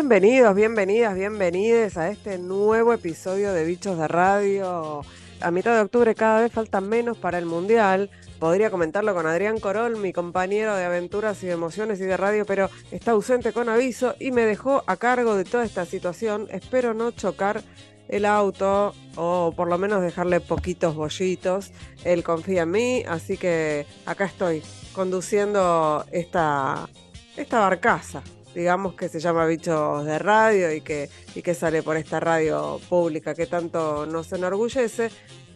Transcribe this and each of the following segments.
Bienvenidos, bienvenidas, bienvenides a este nuevo episodio de Bichos de Radio. A mitad de octubre cada vez faltan menos para el Mundial. Podría comentarlo con Adrián Corol, mi compañero de aventuras y de emociones y de radio, pero está ausente con aviso y me dejó a cargo de toda esta situación. Espero no chocar el auto o por lo menos dejarle poquitos bollitos. Él confía en mí, así que acá estoy conduciendo esta, esta barcaza digamos que se llama Bichos de Radio y que, y que sale por esta radio pública que tanto nos enorgullece.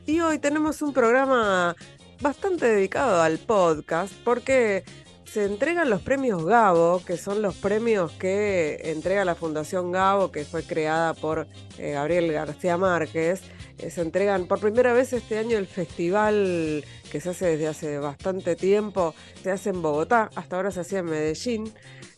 Y hoy tenemos un programa bastante dedicado al podcast porque se entregan los premios Gabo, que son los premios que entrega la Fundación Gabo, que fue creada por eh, Gabriel García Márquez. Eh, se entregan por primera vez este año el festival que se hace desde hace bastante tiempo, se hace en Bogotá, hasta ahora se hacía en Medellín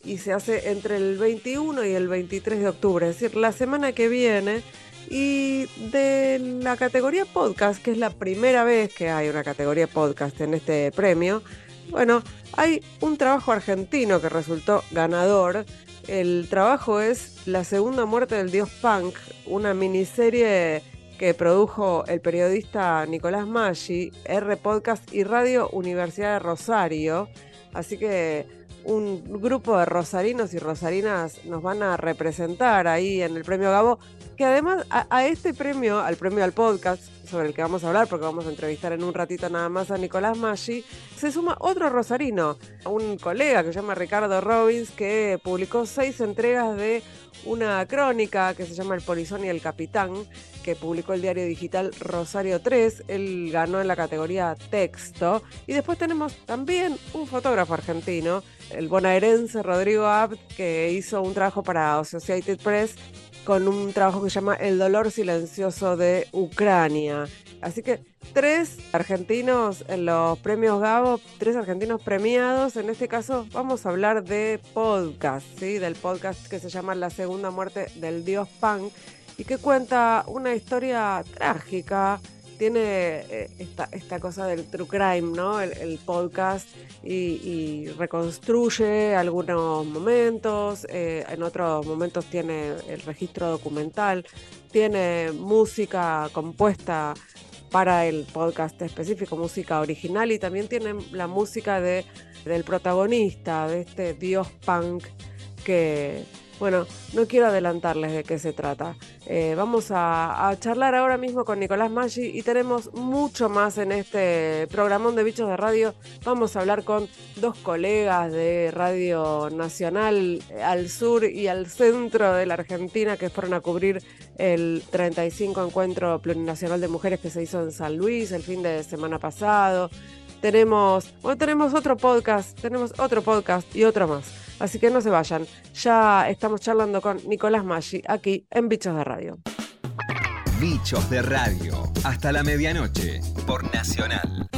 y se hace entre el 21 y el 23 de octubre, es decir, la semana que viene. Y de la categoría podcast, que es la primera vez que hay una categoría podcast en este premio, bueno, hay un trabajo argentino que resultó ganador. El trabajo es La segunda muerte del dios punk, una miniserie que produjo el periodista Nicolás Maggi, R Podcast y Radio Universidad de Rosario. Así que un grupo de rosarinos y rosarinas nos van a representar ahí en el premio Gabo, que además a, este premio, al premio al podcast, sobre el que vamos a hablar, porque vamos a entrevistar en un ratito nada más a Nicolás Maggi, se suma otro rosarino, un colega que se llama Ricardo Robbins, que publicó seis entregas de una crónica que se llama El Polizón y el Capitán, que publicó el diario digital Rosario 3. Él ganó en la categoría texto. Y después tenemos también un fotógrafo argentino, el bonaerense Rodrigo Abt, que hizo un trabajo para Associated Press con un trabajo que se llama El dolor silencioso de Ucrania. Así que tres argentinos en los premios Gabo, tres argentinos premiados. En este caso vamos a hablar de podcast, ¿sí? del podcast que se llama La segunda muerte del dios Pan y que cuenta una historia trágica. Tiene eh, esta, cosa del true crime, ¿no? El, podcast y, reconstruye algunos momentos, eh, en otros momentos tiene el registro documental, tiene música compuesta para el podcast específico, música original y también tiene la música de, del protagonista, de este dios punk que bueno, no quiero adelantarles de qué se trata. Eh, vamos a, charlar ahora mismo con Nicolás Maggi y tenemos mucho más en este programón de Bichos de Radio. Vamos a hablar con dos colegas de Radio Nacional eh, al sur y al centro de la Argentina que fueron a cubrir el 35 Encuentro Plurinacional de Mujeres que se hizo en San Luis el fin de semana pasado. Tenemos, bueno, tenemos otro podcast, tenemos otro podcast y otro más. Así que no se vayan. Ya estamos charlando con Nicolás Maggi aquí en Bichos de Radio. Bichos de Radio. Hasta la medianoche por Nacional.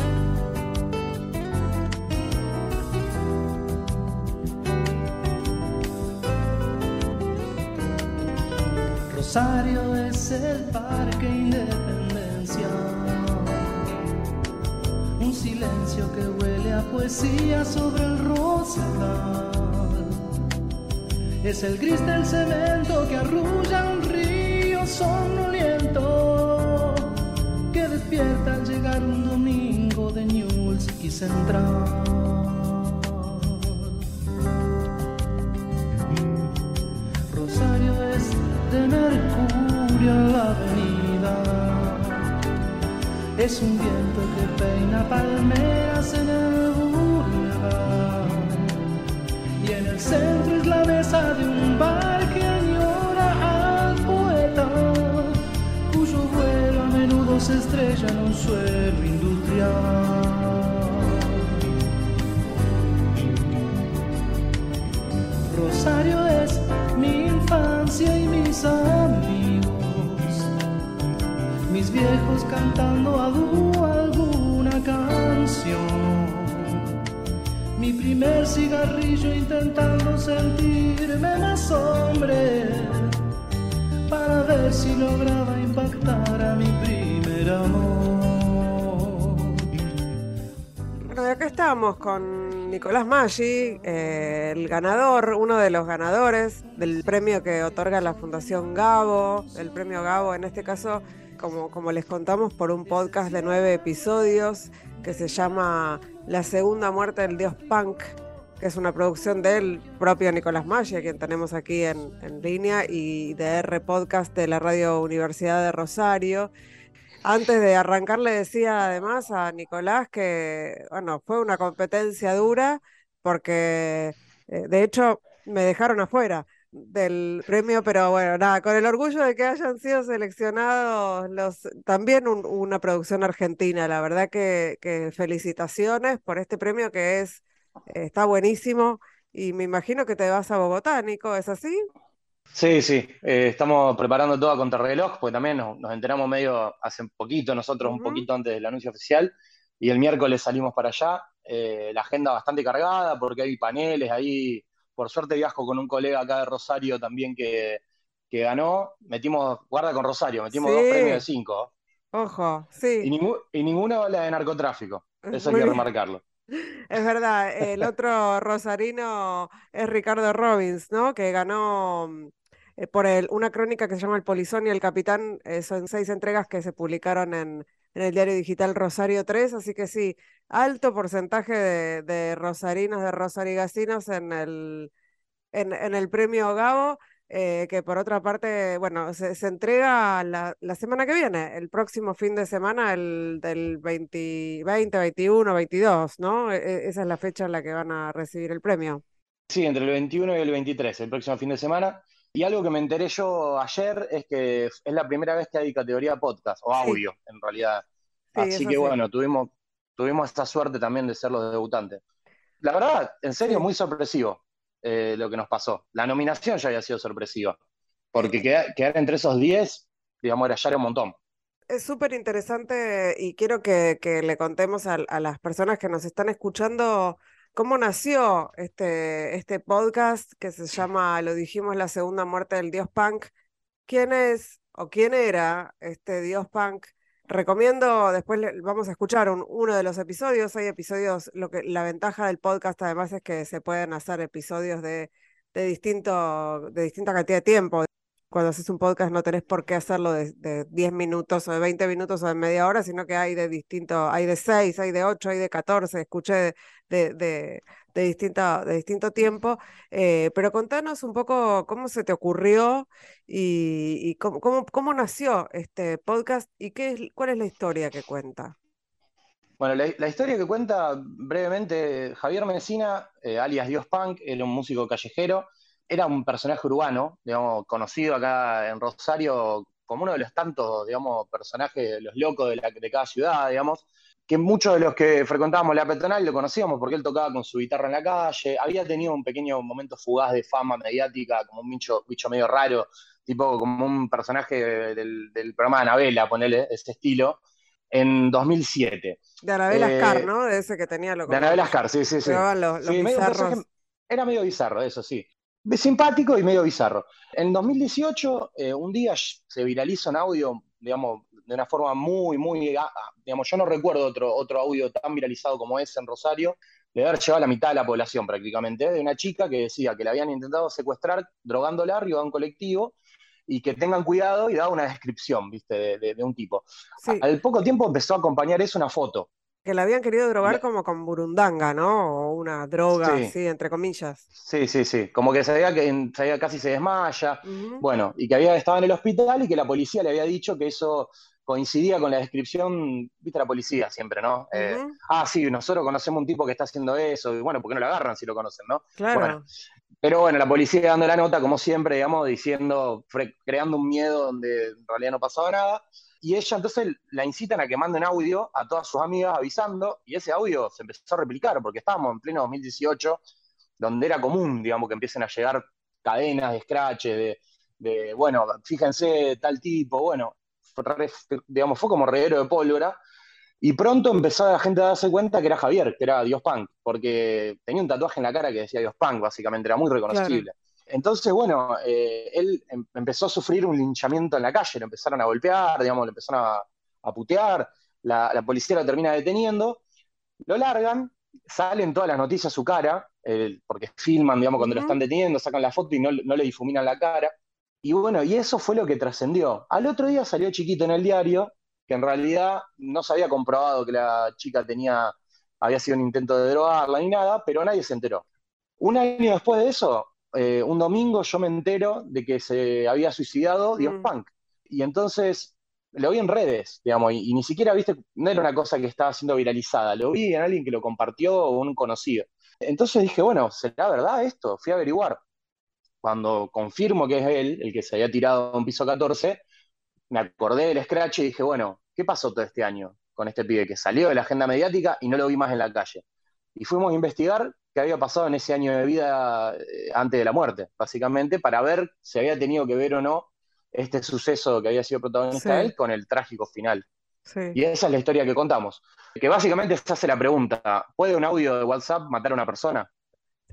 Rosario es el parque Independencia. Un silencio que huele a poesía sobre el rosedal es el gris del cemento que arrulla un río somnoliento que despierta al llegar un domingo de Newell's y Central. Rosario es de Mercurio en la avenida. Es un viento que peina palmeras en el centro es la mesa de un bar que añora al poeta, cuyo vuelo a menudo se estrella en un suelo industrial. Rosario es mi infancia y mis amigos, mis viejos cantando alguna canción mi primer cigarrillo intentando sentirme más hombre para ver si lograba impactar a mi primer amor. Bueno, y acá estamos con Nicolás Maggi, eh, el ganador, uno de los ganadores del premio que otorga la Fundación Gabo, el premio Gabo en este caso, como, como les contamos, por un podcast de nueve episodios que se llama La segunda muerte del dios punk, que es una producción del propio Nicolás a quien tenemos aquí en, en línea, y de R Podcast de la Radio Universidad de Rosario. Antes de arrancar le decía además a Nicolás que, bueno, fue una competencia dura porque eh, de hecho me dejaron afuera del premio, pero bueno, nada, con el orgullo de que hayan sido seleccionados los también una producción argentina, la verdad que, que, felicitaciones por este premio que es está buenísimo y me imagino que te vas a Bogotá, Nico, ¿es así? Sí, sí, eh, estamos preparando todo a contrarreloj, porque también nos, enteramos medio hace un poquito, nosotros un poquito antes del anuncio oficial, y el miércoles salimos para allá. Eh, la agenda bastante cargada porque hay paneles ahí. Por suerte viajo con un colega acá de Rosario también que, que ganó. Metimos, guarda con Rosario, metimos dos premios de cinco. Ojo, sí. Y, ninguna habla de narcotráfico. Eso hay que remarcarlo. Es verdad, el otro rosarino es Ricardo Robbins, ¿no? Que ganó eh, por el, una crónica que se llama El Polizón y el Capitán. Eh, son seis entregas que se publicaron en, en, el diario digital Rosario 3, así que sí, alto porcentaje de, de rosarinos, de rosarigasinos en el, en, el premio Gabo. Eh, que por otra parte, bueno, se, se entrega la, la, semana que viene, el próximo fin de semana, el del 20, 20 21, 22, ¿no? E, e, esa es la fecha en la que van a recibir el premio. Sí, entre el 21 y el 23, el próximo fin de semana. Y algo que me enteré yo ayer es que es la primera vez que hay categoría podcast, o audio, sí. en realidad. Sí, Así que sí. bueno, tuvimos, tuvimos esta suerte también de ser los debutantes. La verdad, en serio, muy sorpresivo eh, lo que nos pasó. La nominación ya había sido sorpresiva, porque quedar, quedar entre esos 10, digamos, era ya era un montón. Es súper interesante y quiero que, que le contemos a, a, las personas que nos están escuchando cómo nació este, este podcast que se llama, lo dijimos, La Segunda Muerte del Dios Punk. ¿Quién es o quién era este Dios Punk? Recomiendo, después vamos a escuchar un, uno de los episodios. Hay episodios, lo que la ventaja del podcast además es que se pueden hacer episodios de, de, de distinta cantidad de tiempo. Cuando haces un podcast no tenés por qué hacerlo de, de 10 minutos o de 20 minutos o de media hora, sino que hay de distinto, hay de 6, hay de 8, hay de 14. Escuché de, de, de, distinto, de distinto tiempo. Eh, pero contanos un poco cómo se te ocurrió y, cómo, cómo, cómo, nació este podcast y qué es, cuál es la historia que cuenta. Bueno, la, historia que cuenta brevemente, Javier Messina, eh, alias Dios Punk, era un músico callejero, era un personaje urbano, digamos, conocido acá en Rosario como uno de los tantos, digamos, personajes, los locos de, la, de cada ciudad, digamos, que muchos de los que frecuentábamos la peatonal lo conocíamos porque él tocaba con su guitarra en la calle, había tenido un pequeño momento fugaz de fama mediática, como un bicho, bicho medio raro, tipo como un personaje del, del programa de Anabela, ponele ese estilo, en 2007. De Anabela eh, Ascar, ¿no? De ese que tenía lo De Anabela Ascar, sí, sí, sí. Los, los sí medio era medio bizarro, eso sí. Simpático y medio bizarro. En 2018, eh, un día se viraliza un audio, digamos, de una forma muy, muy, ah, digamos, yo no recuerdo otro, otro audio tan viralizado como ese en Rosario, de haber llevado a la mitad de la población prácticamente, de una chica que decía que la habían intentado secuestrar drogándola arriba de un colectivo y que tengan cuidado y daba una descripción, viste, de, de, de un tipo. Sí. Al poco tiempo empezó a acompañar eso una foto. Que la habían querido drogar como con burundanga, ¿no? O una droga, sí. así, entre comillas. Sí, sí, sí. Como que se veía que se veía casi se desmaya. Uh -huh. Bueno, y que había estado en el hospital y que la policía le había dicho que eso coincidía con la descripción, viste la policía siempre, ¿no? Uh -huh. eh, ah, sí, nosotros conocemos un tipo que está haciendo eso, y bueno, ¿por qué no lo agarran si lo conocen, no? Claro. Bueno, pero bueno, la policía dando la nota, como siempre, digamos, diciendo, creando un miedo donde en realidad no pasaba nada, y ella entonces la incitan a que mande un audio a todas sus amigas avisando, y ese audio se empezó a replicar, porque estábamos en pleno 2018, donde era común, digamos, que empiecen a llegar cadenas de scratch, de, bueno, fíjense, tal tipo, bueno, digamos, fue como reguero de pólvora. Y pronto empezó la gente a darse cuenta que era Javier, que era Dios Punk, porque tenía un tatuaje en la cara que decía Dios Punk, básicamente, era muy reconocible. Entonces, bueno, eh, él em empezó a sufrir un linchamiento en la calle, lo empezaron a golpear, digamos, lo empezaron a, a putear, la, la, policía lo termina deteniendo, lo largan salen todas las noticias su cara, porque filman, digamos, cuando lo están deteniendo, sacan la foto y no, no le difuminan la cara. Y bueno, y eso fue lo que trascendió. Al otro día salió chiquito en el diario que en realidad no se había comprobado que la chica tenía, había sido un intento de drogarla ni nada, pero nadie se enteró. Un año después de eso, eh, un domingo yo me entero de que se había suicidado Dios mm. Punk. Y entonces lo vi en redes, digamos, y, ni siquiera, viste, no era una cosa que estaba siendo viralizada, lo vi en alguien que lo compartió o un conocido. Entonces dije, bueno, ¿será verdad esto? Fui a averiguar. Cuando confirmo que es él, el que se había tirado a un piso 14, me acordé del scratch y dije, bueno, ¿qué pasó todo este año con este pibe que salió de la agenda mediática y no lo vi más en la calle? Y fuimos a investigar qué había pasado en ese año de vida eh, antes de la muerte, básicamente, para ver si había tenido que ver o no este suceso que había sido protagonista él con el trágico final. Y esa es la historia que contamos. Que básicamente se hace la pregunta, ¿puede un audio de WhatsApp matar a una persona?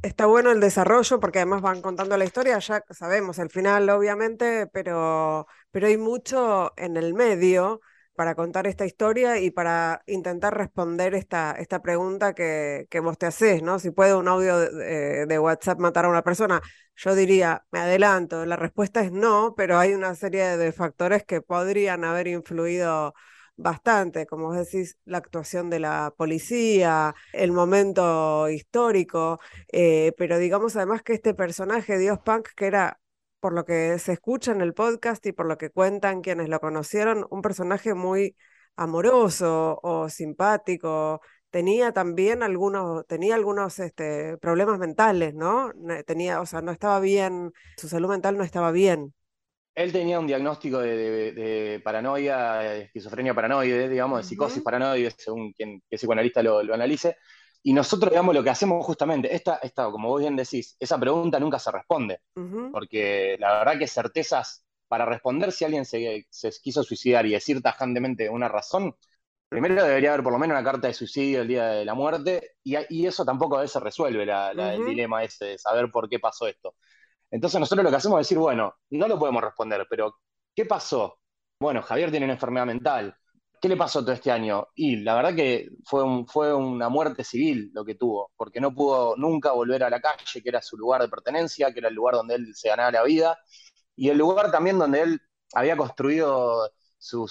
Está bueno el desarrollo porque además van contando la historia, ya sabemos el final obviamente, pero, pero hay mucho en el medio para contar esta historia y para intentar responder esta, esta pregunta que, que vos te haces, ¿no? Si puede un audio de, WhatsApp matar a una persona, yo diría, me adelanto, la respuesta es no, pero hay una serie de factores que podrían haber influido bastante, como vos decís, la actuación de la policía, el momento histórico, eh, pero digamos además que este personaje, Dios Punk, que era, por lo que se escucha en el podcast y por lo que cuentan quienes lo conocieron, un personaje muy amoroso o simpático, tenía también algunos, tenía algunos este, problemas mentales, ¿no? Tenía, o sea, no estaba bien, su salud mental no estaba bien. Él tenía un diagnóstico de, paranoia, de esquizofrenia paranoide, digamos, de psicosis paranoide, según quien que psicoanalista lo, lo, analice. Y nosotros, digamos, lo que hacemos justamente, esta, esta, como vos bien decís, esa pregunta nunca se responde, porque la verdad que certezas para responder si alguien se, quiso suicidar y decir tajantemente una razón, primero debería haber por lo menos una carta de suicidio el día de la muerte, y, eso tampoco a veces resuelve el dilema ese de saber por qué pasó esto. Entonces nosotros lo que hacemos es decir, bueno, no lo podemos responder, pero ¿qué pasó? Bueno, Javier tiene una enfermedad mental. ¿Qué le pasó todo este año? Y la verdad que fue, fue una muerte civil lo que tuvo, porque no pudo nunca volver a la calle, que era su lugar de pertenencia, que era el lugar donde él se ganaba la vida, y el lugar también donde él había construido su,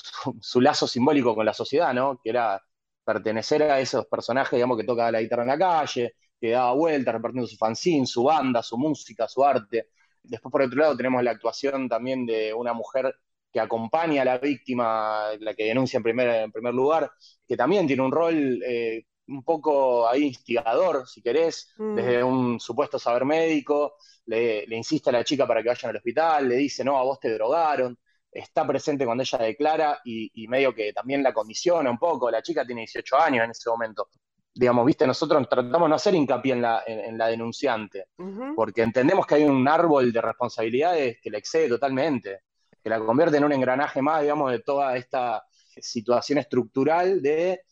lazo simbólico con la sociedad, ¿no? Que era pertenecer a esos personajes, digamos, que toca la guitarra en la calle, que daba vueltas repartiendo su fanzine, su banda, su música, su arte. Después, por otro lado, tenemos la actuación también de una mujer que acompaña a la víctima, la que denuncia en primer, en primer lugar, que también tiene un rol eh, un poco ahí instigador, si querés, mm. desde un supuesto saber médico, le, insiste a la chica para que vayan al hospital, le dice, no, a vos te drogaron, está presente cuando ella declara y, y medio que también la comisiona un poco, la chica tiene 18 años en ese momento, digamos, viste, nosotros tratamos de no hacer hincapié en la, en, la denunciante, porque entendemos que hay un árbol de responsabilidades que la excede totalmente, que la convierte en un engranaje más, digamos, de toda esta situación estructural de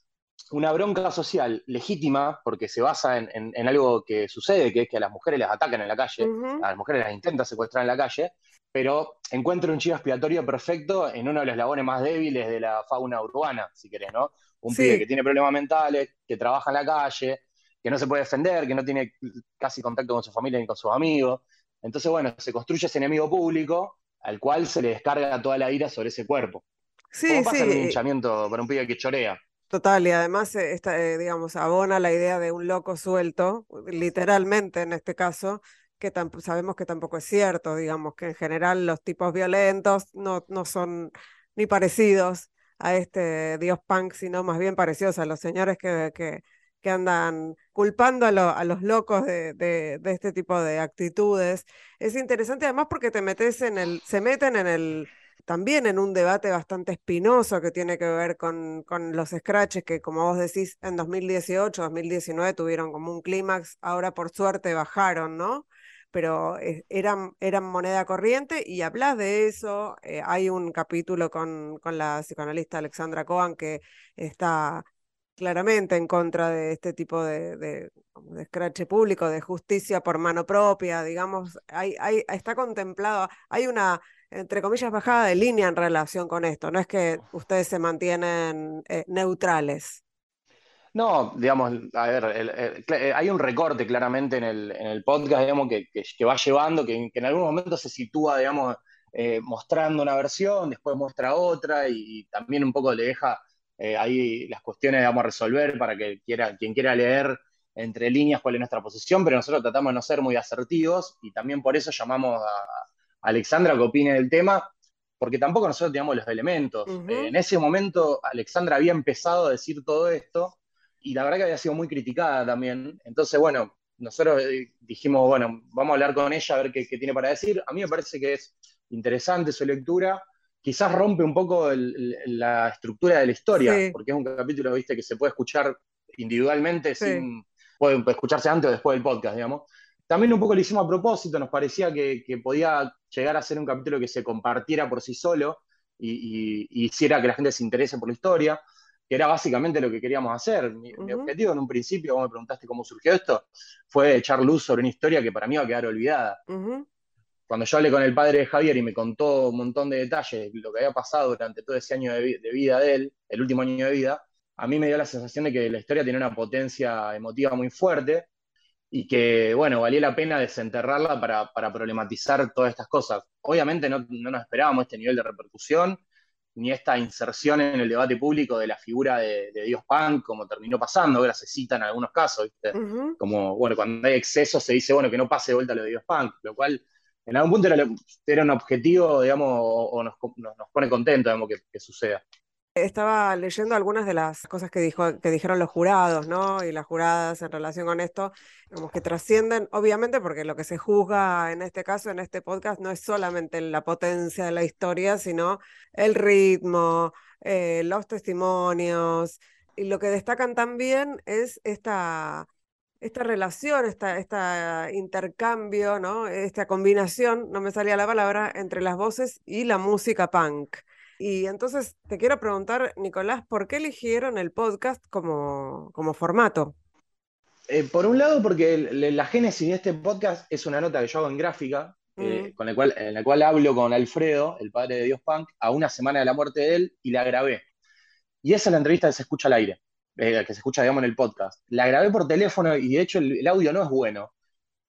una bronca social legítima, porque se basa en, algo que sucede, que es que a las mujeres las atacan en la calle, a las mujeres las intentan secuestrar en la calle, pero encuentra un chivo expiatorio perfecto en uno de los eslabones más débiles de la fauna urbana, si querés, ¿no? Un pibe que tiene problemas mentales, que trabaja en la calle, que no se puede defender, que no tiene casi contacto con su familia ni con sus amigos. Entonces, bueno, se construye ese enemigo público al cual se le descarga toda la ira sobre ese cuerpo. Sí, pasa sí. el linchamiento para un pibe que chorea? Total, y además, eh, esta, eh, digamos, abona la idea de un loco suelto, literalmente en este caso, que sabemos que tampoco es cierto, digamos, que en general los tipos violentos no, no son ni parecidos a este dios punk, sino más bien parecidos a los señores que, que, que andan culpando a, a los locos de, de, este tipo de actitudes. Es interesante además porque te metes en el, se meten en el, también en un debate bastante espinoso que tiene que ver con, con los scratches que, como vos decís, en 2018, 2019 tuvieron como un clímax, ahora por suerte bajaron, ¿no? pero eh, eran, eran moneda corriente y hablas de eso. Eh, hay un capítulo con, con la psicoanalista Alexandra Cohen que está claramente en contra de este tipo de, de, escrache público, de justicia por mano propia, digamos, hay, está contemplado, hay una, entre comillas, bajada de línea en relación con esto, no es que ustedes se mantienen eh, neutrales. No, digamos, a ver, eh, hay un recorte claramente en el, podcast, digamos, que, va llevando, que, en algún momento se sitúa, digamos, eh, mostrando una versión, después muestra otra y, también un poco le deja eh, ahí las cuestiones, digamos, a resolver para que quiera, quien quiera leer entre líneas cuál es nuestra posición, pero nosotros tratamos de no ser muy asertivos y también por eso llamamos a, Alexandra que opine del tema, porque tampoco nosotros teníamos los elementos. en ese momento Alexandra había empezado a decir todo esto y la verdad que había sido muy criticada también. Entonces, bueno, nosotros eh, dijimos, bueno, vamos a hablar con ella a ver qué, tiene para decir. A mí me parece que es interesante su lectura. Quizás rompe un poco la estructura de la historia, porque es un capítulo, viste, que se puede escuchar individualmente, sin, puede escucharse antes o después del podcast, digamos. También un poco lo hicimos a propósito, nos parecía que, podía llegar a ser un capítulo que se compartiera por sí solo y, y hiciera que la gente se interese por la historia que era básicamente lo que queríamos hacer. Mi, objetivo en un principio, vos me preguntaste cómo surgió esto, fue echar luz sobre una historia que para mí va a quedar olvidada. Cuando yo hablé con el padre de Javier y me contó un montón de detalles, lo que había pasado durante todo ese año de, vida de él, el último año de vida, a mí me dio la sensación de que la historia tiene una potencia emotiva muy fuerte y que, bueno, valía la pena desenterrarla para, problematizar todas estas cosas. Obviamente no, no nos esperábamos este nivel de repercusión, ni esta inserción en el debate público de la figura de, Dios Punk, como terminó pasando, ahora se cita en algunos casos, ¿viste? Como, bueno, cuando hay exceso se dice, bueno, que no pase de vuelta lo de Dios Punk, lo cual en algún punto era, un objetivo, digamos, o, nos, pone contentos, digamos, que suceda. Estaba leyendo algunas de las cosas que, dijo, que dijeron los jurados, ¿no? Y las juradas en relación con esto, como que trascienden, obviamente, porque lo que se juzga en este caso, en este podcast, no es solamente la potencia de la historia, sino el ritmo, eh, los testimonios. Y lo que destacan también es esta, esta relación, esta, esta intercambio, ¿no? Esta combinación, no me salía la palabra, entre las voces y la música punk. Y entonces te quiero preguntar, Nicolás, ¿por qué eligieron el podcast como, como formato? Eh, por un lado, porque la génesis de este podcast es una nota que yo hago en gráfica, eh, mm. con cual, en la cual hablo con Alfredo, el padre de Dios Punk, a una semana de la muerte de él y la grabé. Y esa es la entrevista que se escucha al aire, eh, que se escucha, digamos, en el podcast. La grabé por teléfono y de hecho el, audio no es bueno,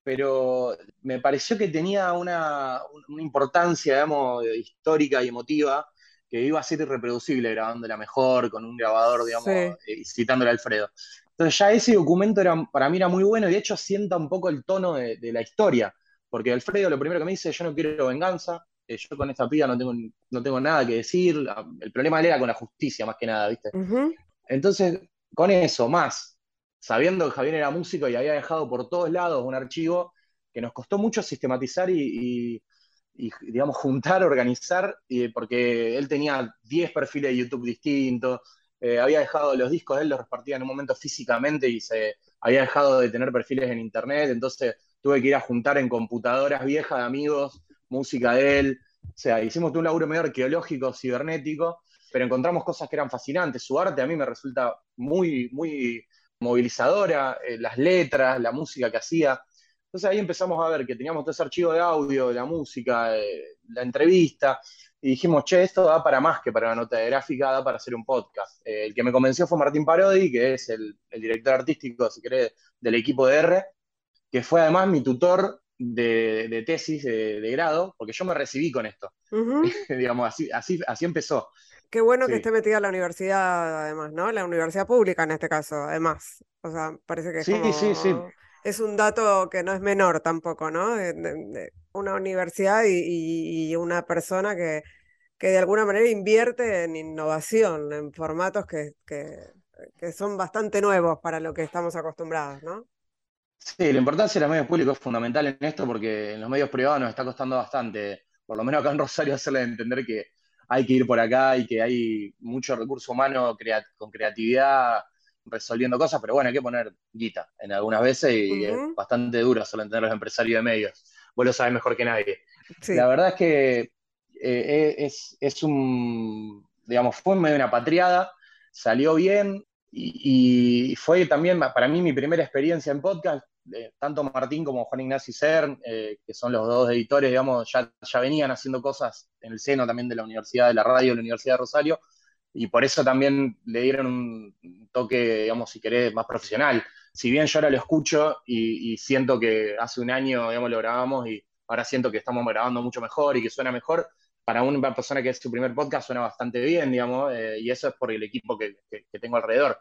pero me pareció que tenía una, una importancia, digamos, histórica y emotiva que iba a ser irreproducible grabándola mejor, con un grabador, digamos, eh, citándole a Alfredo. Entonces ya ese documento era, para mí era muy bueno y de hecho sienta un poco el tono de, la historia, porque Alfredo lo primero que me dice, yo no quiero venganza, eh, yo con esta piba no tengo, no tengo nada que decir, el problema era con la justicia más que nada, ¿viste? Entonces, con eso, más, sabiendo que Javier era músico y había dejado por todos lados un archivo que nos costó mucho sistematizar y y, digamos, juntar, organizar, porque él tenía 10 perfiles de YouTube distintos, eh, había dejado los discos de él, los repartía en un momento físicamente y se había dejado de tener perfiles en internet, entonces tuve que ir a juntar en computadoras viejas de amigos, música de él, o sea, hicimos un laburo medio arqueológico, cibernético, pero encontramos cosas que eran fascinantes, su arte a mí me resulta muy, muy movilizadora, eh, las letras, la música que hacía, entonces ahí empezamos a ver que teníamos todo ese archivo de audio, de la música, la entrevista, y dijimos, che, esto da para más que para la nota de gráfica, da para hacer un podcast. Eh, el que me convenció fue Martín Parodi, que es el, director artístico, si querés, del equipo de R, que fue además mi tutor de, tesis de, grado, porque yo me recibí con esto. Digamos, así, así, así empezó. Qué bueno que esté metida la universidad, además, ¿no? La universidad pública en este caso, además. O sea, parece que sí, sí, sí es un dato que no es menor tampoco, ¿no? una universidad y, una persona que, que, de alguna manera invierte en innovación, en formatos que, que, son bastante nuevos para lo que estamos acostumbrados, ¿no? Sí, la importancia de los medios públicos es fundamental en esto porque en los medios privados nos está costando bastante, por lo menos acá en Rosario, hacerle entender que hay que ir por acá y que hay mucho recurso humano con creatividad resolviendo cosas, pero bueno, hay que poner guita en algunas veces y es bastante duro solo entender los empresarios de medios. Vos lo sabés mejor que nadie. La verdad es que eh, es, es, un, digamos, fue medio una patriada, salió bien y, fue también para mí mi primera experiencia en podcast. Eh, tanto Martín como Juan Ignacio Cern, eh, que son los dos editores, digamos, ya, ya venían haciendo cosas en el seno también de la Universidad de la Radio, de la Universidad de Rosario, y por eso también le dieron un toque, digamos, si querés, más profesional. Si bien yo ahora lo escucho y, siento que hace un año, digamos, lo grabamos y ahora siento que estamos grabando mucho mejor y que suena mejor, para una persona que es su primer podcast suena bastante bien, digamos, eh, y eso es por el equipo que, tengo alrededor.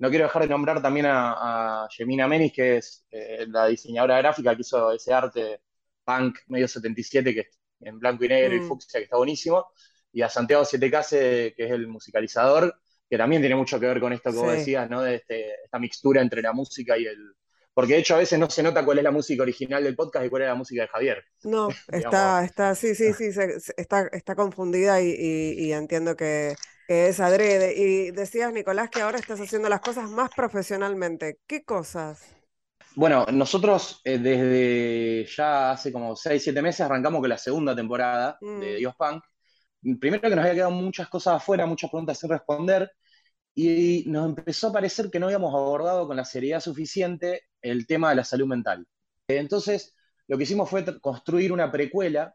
No quiero dejar de nombrar también a, a Gemina Menis, que es eh, la diseñadora gráfica que hizo ese arte punk medio 77, que es en blanco y negro y mm. fucsia, que está buenísimo y a Santiago Siete Case, que es el musicalizador, que también tiene mucho que ver con esto que vos decías, ¿no? De este, esta mixtura entre la música y el... Porque de hecho a veces no se nota cuál es la música original del podcast y cuál es la música de Javier. No, está, está, sí, sí, sí, está, está confundida y, entiendo que, es adrede. Y decías, Nicolás, que ahora estás haciendo las cosas más profesionalmente. ¿Qué cosas? Bueno, nosotros eh, desde ya hace como 6, 7 meses arrancamos con la segunda temporada de mm. Dios Punk, primero que nos había quedado muchas cosas afuera, muchas preguntas sin responder, y nos empezó a parecer que no habíamos abordado con la seriedad suficiente el tema de la salud mental. Entonces, lo que hicimos fue construir una precuela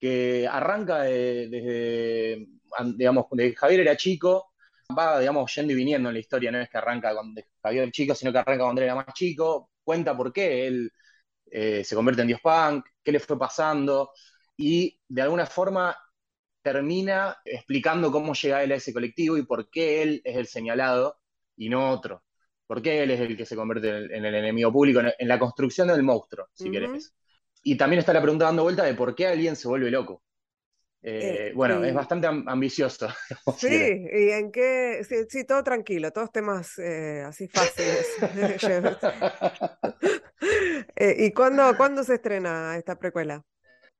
que arranca desde, digamos, de Javier era chico, va, digamos, yendo y viniendo en la historia, no es que arranca cuando Javier era chico, sino que arranca cuando era más chico, cuenta por qué él eh, se convierte en Dios Punk, qué le fue pasando, y de alguna forma termina explicando cómo llega él a ese colectivo y por qué él es el señalado y no otro. ¿Por qué él es el que se convierte en el, enemigo público, en, la construcción del monstruo, si querés? Y también está la pregunta dando vuelta de por qué alguien se vuelve loco. Eh, eh, bueno, es bastante ambicioso. Sí, y en qué. Sí, todo tranquilo, todos temas eh, así fáciles. ¿Y cuándo, cuándo se estrena esta precuela?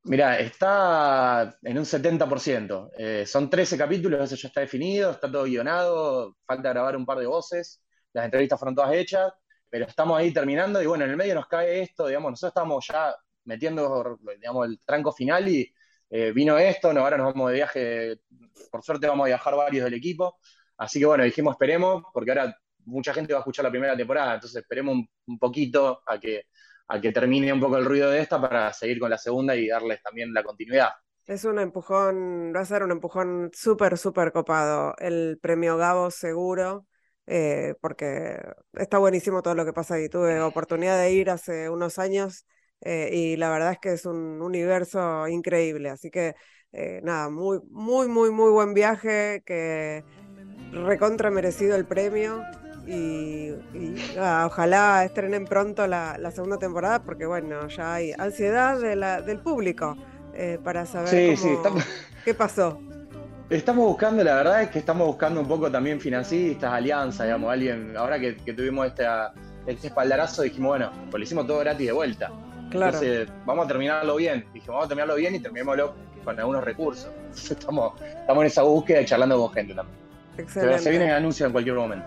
Mira, está en un 70%. Eh, son 13 capítulos, eso ya está definido, está todo guionado, falta grabar un par de voces, las entrevistas fueron todas hechas, pero estamos ahí terminando y bueno, en el medio nos cae esto, digamos, nosotros estamos ya metiendo, digamos, el tranco final y eh, vino esto, ahora nos vamos de viaje, por suerte vamos a viajar varios del equipo, así que bueno, dijimos esperemos, porque ahora mucha gente va a escuchar la primera temporada, entonces esperemos un poquito a que a que termine un poco el ruido de esta para seguir con la segunda y darles también la continuidad. Es un empujón, va a ser un empujón súper, súper copado. El premio Gabo seguro, eh, porque está buenísimo todo lo que pasa ahí. Tuve oportunidad de ir hace unos años eh, y la verdad es que es un universo increíble. Así que eh, nada, muy, muy, muy, muy buen viaje, que recontra merecido el premio y, ojalá estrenen pronto la, la, temporada porque bueno, ya hay ansiedad de la, del público eh, para saber qué pasó. Estamos buscando, la verdad es que estamos buscando un poco también financistas, alianzas, digamos, alguien, ahora que, tuvimos este, este espaldarazo dijimos, bueno, pues lo hicimos todo gratis de vuelta. Claro. Entonces, vamos a terminarlo bien. Dijimos, vamos a terminarlo bien y terminémoslo con algunos recursos. estamos, estamos en esa búsqueda y charlando con gente también. Excelente. se viene el anuncio en cualquier momento.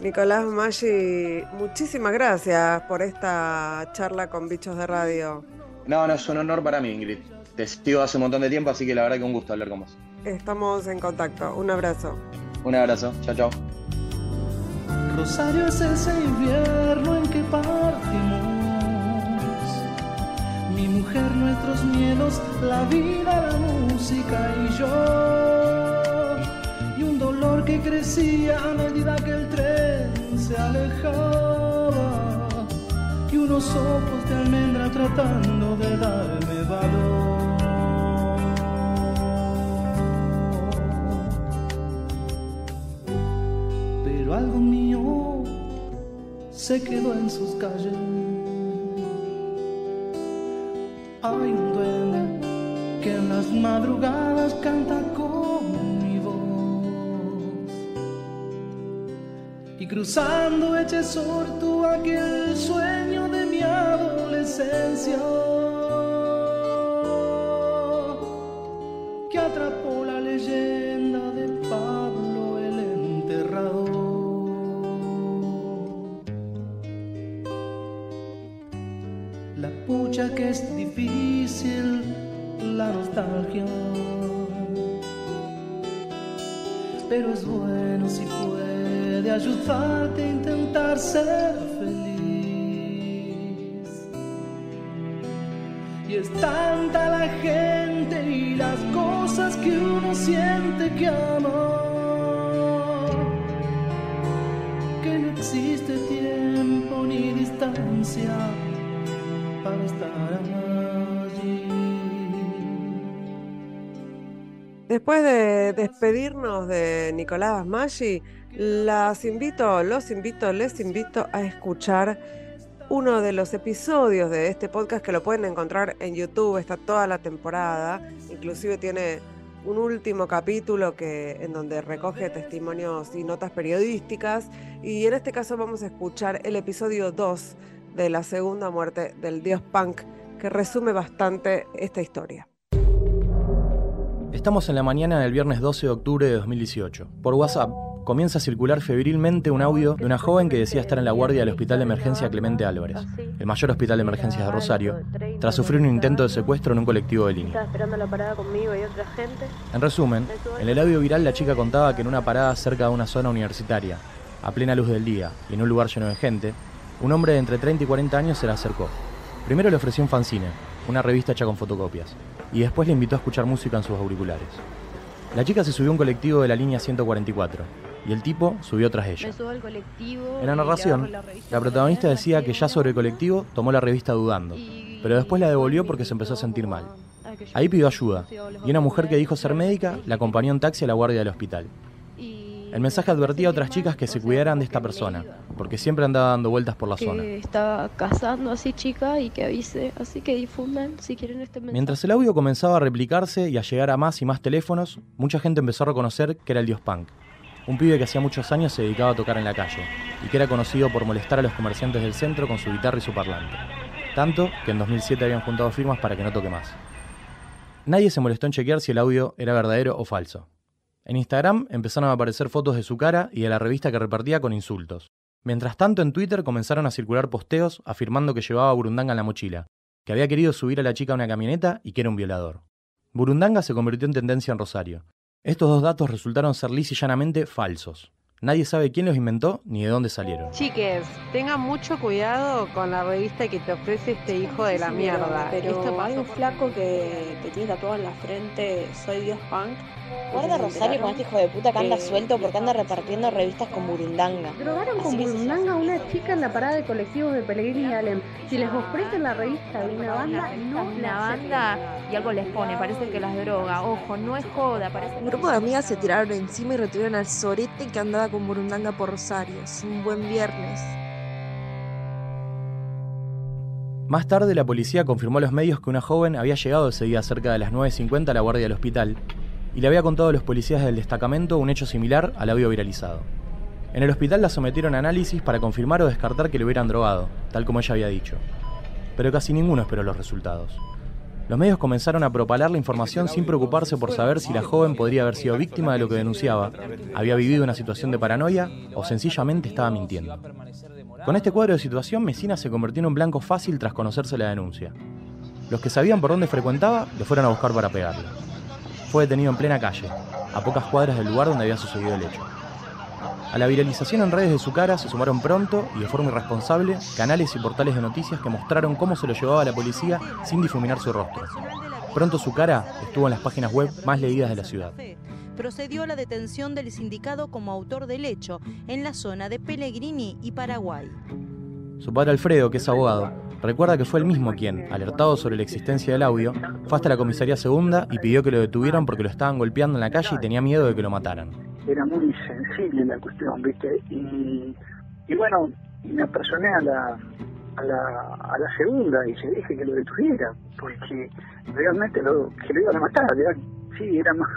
Nicolás Maggi, muchísimas gracias por esta charla con Bichos de Radio. No, no, es un honor para mí, Ingrid. Te sigo hace un montón de tiempo, así que la verdad que un gusto hablar con vos. Estamos en contacto. Un abrazo. Un abrazo. Chao, chao. Rosario es ese invierno en que partimos. Mi mujer, nuestros miedos, la vida, la música y yo un dolor que crecía a medida que el tren se alejaba y unos ojos de almendra tratando de darme valor. Pero algo mío se quedó en sus calles. Hay un duende que en las madrugadas canta con y cruzando Echesor tu aquel sueño de mi adolescencia ser feliz. Y es tanta la gente y las cosas que uno siente que ama, que no existe tiempo ni distancia para estar allí. Después de despedirnos de Nicolás Maggi, las invito, los invito, les invito a escuchar uno de los episodios de este podcast que lo pueden encontrar en YouTube, está toda la temporada, inclusive tiene un último capítulo que, en donde recoge testimonios y notas periodísticas y en este caso vamos a escuchar el episodio 2 de la segunda muerte del dios punk que resume bastante esta historia. Estamos en la mañana del viernes 12 de octubre de 2018. Por WhatsApp comienza a circular febrilmente un audio de una joven que decía estar en la guardia del Hospital de Emergencia Clemente Álvarez, el mayor hospital de emergencias de Rosario, tras sufrir un intento de secuestro en un colectivo de línea. En resumen, en el audio viral la chica contaba que en una parada cerca de una zona universitaria, a plena luz del día y en un lugar lleno de gente, un hombre de entre 30 y 40 años se la acercó. Primero le ofreció un fanzine, una revista hecha con fotocopias, y después le invitó a escuchar música en sus auriculares. La chica se subió a un colectivo de la línea 144 y el tipo subió tras ella. En la narración, la protagonista decía que ya sobre el colectivo tomó la revista dudando, pero después la devolvió porque se empezó a sentir mal. Ahí pidió ayuda y una mujer que dijo ser médica la acompañó en taxi a la guardia del hospital. El mensaje advertía a otras chicas que se cuidaran de esta persona, porque siempre andaba dando vueltas por la zona. estaba cazando así chica y que avise, así que difundan si quieren este mensaje. Mientras el audio comenzaba a replicarse y a llegar a más y más teléfonos, mucha gente empezó a reconocer que era el dios punk. Un pibe que hacía muchos años se dedicaba a tocar en la calle y que era conocido por molestar a los comerciantes del centro con su guitarra y su parlante. Tanto que en 2007 habían juntado firmas para que no toque más. Nadie se molestó en chequear si el audio era verdadero o falso. En Instagram empezaron a aparecer fotos de su cara y de la revista que repartía con insultos. Mientras tanto, en Twitter comenzaron a circular posteos afirmando que llevaba a Burundanga en la mochila, que había querido subir a la chica a una camioneta y que era un violador. Burundanga se convirtió en tendencia en Rosario. Estos dos datos resultaron ser lis y llanamente falsos. Nadie sabe quién los inventó ni de dónde salieron. Chiques, tengan mucho cuidado con la revista que te ofrece este hijo de la mierda. Pero Esto hay pasó un flaco que, que tiene tatuado en la frente, soy Dios Punk. Guarda Rosario con este hijo de puta que anda suelto porque anda repartiendo revistas con burundanga. Drogaron con burundanga a una chica en la parada de colectivos de Pellegrini y Alem. Si les ofrecen la revista de una banda, no la banda y algo les pone, parece que las droga. Ojo, no es joda, parece Un grupo de amigas se tiraron encima y retuvieron al sorete que andaba con burundanga por Rosario. Es un buen viernes. Más tarde, la policía confirmó a los medios que una joven había llegado ese día cerca de las 9.50 a la guardia del hospital y le había contado a los policías del destacamento un hecho similar al audio viralizado. En el hospital la sometieron a análisis para confirmar o descartar que le hubieran drogado, tal como ella había dicho. Pero casi ninguno esperó los resultados. Los medios comenzaron a propalar la información sin preocuparse por saber si la joven podría haber sido víctima de lo que denunciaba, había vivido una situación de paranoia o sencillamente estaba mintiendo. Con este cuadro de situación, Mesina se convirtió en un blanco fácil tras conocerse la denuncia. Los que sabían por dónde frecuentaba lo fueron a buscar para pegarle. Fue detenido en plena calle, a pocas cuadras del lugar donde había sucedido el hecho. A la viralización en redes de su cara se sumaron pronto y de forma irresponsable canales y portales de noticias que mostraron cómo se lo llevaba la policía sin difuminar su rostro. Pronto su cara estuvo en las páginas web más leídas de la ciudad. procedió a la detención del sindicado como autor del hecho en la zona de Pellegrini y Paraguay. Su padre Alfredo, que es abogado, recuerda que fue él mismo quien, alertado sobre la existencia del audio, fue hasta la comisaría segunda y pidió que lo detuvieran porque lo estaban golpeando en la calle y tenía miedo de que lo mataran. Era muy sensible la cuestión, ¿viste? Y, y bueno, me apersoné a la, a la, a la segunda y se dije que lo detuviera, porque realmente lo, que lo iban a matar, era- sí, era más,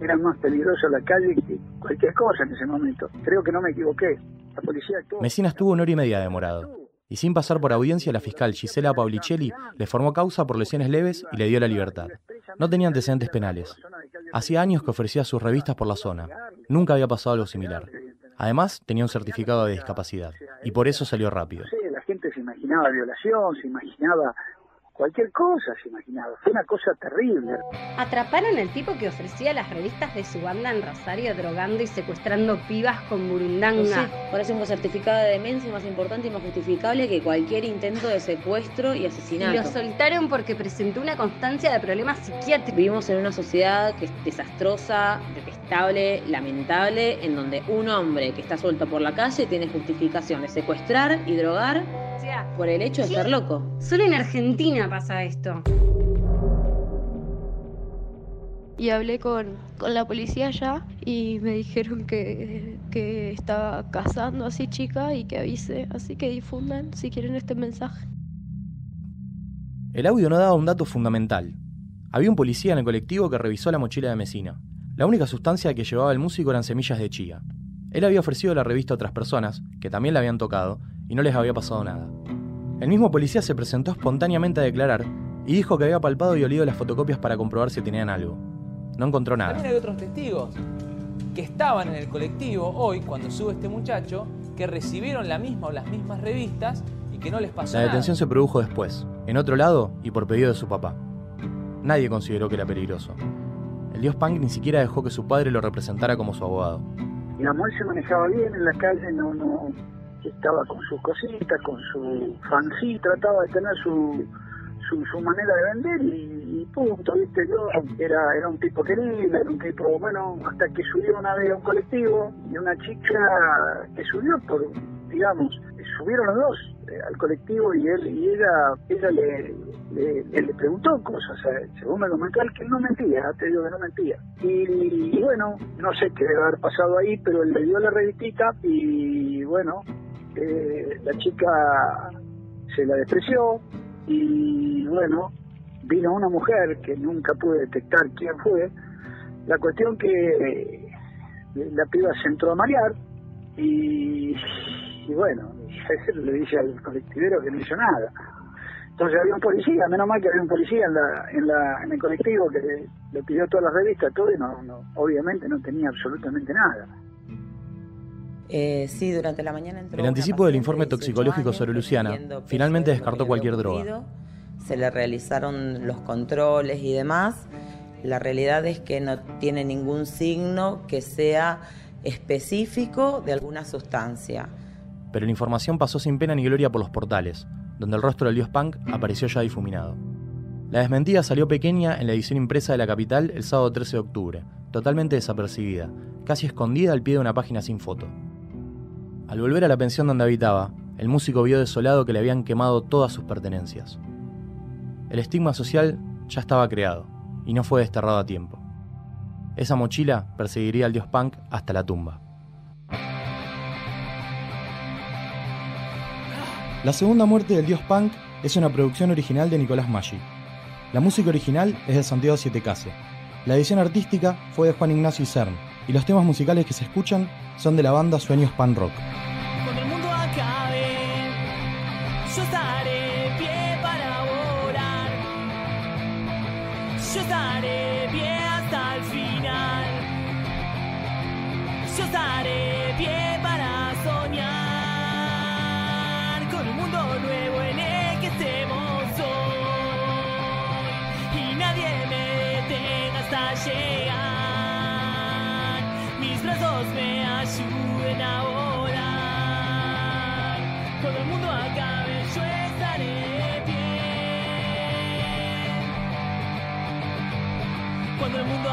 era más peligroso la calle que cualquier cosa en ese momento. Creo que no me equivoqué. La policía actuó. Mesina estuvo una hora y media demorado. Y sin pasar por audiencia, la fiscal Gisela Paulicelli le formó causa por lesiones leves y le dio la libertad. No tenía antecedentes penales. Hacía años que ofrecía sus revistas por la zona. Nunca había pasado algo similar. Además, tenía un certificado de discapacidad. Y por eso salió rápido. La gente se imaginaba violación, se imaginaba cualquier cosa, se imaginaba. Fue una cosa terrible. Atraparon al tipo que ofrecía las revistas de su banda en Rosario drogando y secuestrando pibas con burundanga. parece un certificado de demencia más importante y más justificable que cualquier intento de secuestro y Y asesinato. lo soltaron porque presentó una constancia de problemas psiquiátricos. Vivimos en una sociedad que es desastrosa, detestable, lamentable, en donde un hombre que está suelto por la calle tiene justificación de secuestrar y drogar sea. Por el hecho de ser loco. Solo en Argentina pasa esto. Y hablé con, con la policía allá y me dijeron que, que estaba cazando así chica y que avise, así que difundan si quieren este mensaje. El audio no daba un dato fundamental. Había un policía en el colectivo que revisó la mochila de Mesina. La única sustancia que llevaba el músico eran semillas de chía. Él había ofrecido la revista a otras personas, que también la habían tocado, y no les había pasado nada. El mismo policía se presentó espontáneamente a declarar y dijo que había palpado y olido las fotocopias para comprobar si tenían algo. No encontró nada. También hay otros testigos que estaban en el colectivo hoy, cuando sube este muchacho, que recibieron la misma o las mismas revistas y que no les pasó La nada. detención se produjo después, en otro lado y por pedido de su papá. Nadie consideró que era peligroso. El dios Punk ni siquiera dejó que su padre lo representara como su abogado. Digamos, él se manejaba bien en la calle, no, no, estaba con sus cositas, con su fancy, trataba de tener su, su, manera de vender y, punto, viste, yo era, era un tipo querido, era un tipo, bueno, hasta que subió una vez a un colectivo y una chica que subió por, digamos, subieron los dos eh, al colectivo y él y ella, ella le, le, le- preguntó cosas, según me comentó él que no mentía, te digo que no mentía. Y, y bueno, no sé qué debe haber pasado ahí, pero él le dio la revistita y bueno, eh, la chica se la despreció y bueno, vino una mujer que nunca pude detectar quién fue. La cuestión que eh, la piba se entró a marear y, bueno, le dice al colectivero que no hizo nada. Entonces había un policía, menos mal que había un policía en, la, en el colectivo que le, le pidió todas las revistas, todo, y no, no, obviamente no tenía absolutamente nada. Eh, sí, durante la mañana entró El una anticipo del informe de 18 toxicológico años sobre Luciana finalmente descartó cualquier droga. Se le realizaron los controles y demás. La realidad es que no tiene ningún signo que sea específico de alguna sustancia. Pero la información pasó sin pena ni gloria por los portales, donde el rostro del dios Punk apareció ya difuminado. La desmentida salió pequeña en la edición impresa de la capital el sábado 13 de octubre, totalmente desapercibida, casi escondida al pie de una página sin foto. Al volver a la pensión donde habitaba, el músico vio desolado que le habían quemado todas sus pertenencias. El estigma social ya estaba creado, y no fue desterrado a tiempo. Esa mochila perseguiría al dios Punk hasta la tumba. La segunda muerte del dios Punk es una producción original de Nicolás Maggi. La música original es de Santiago Siete Case. La edición artística fue de Juan Ignacio Isern, y los temas musicales que se escuchan son de la banda Sueños Pan Rock.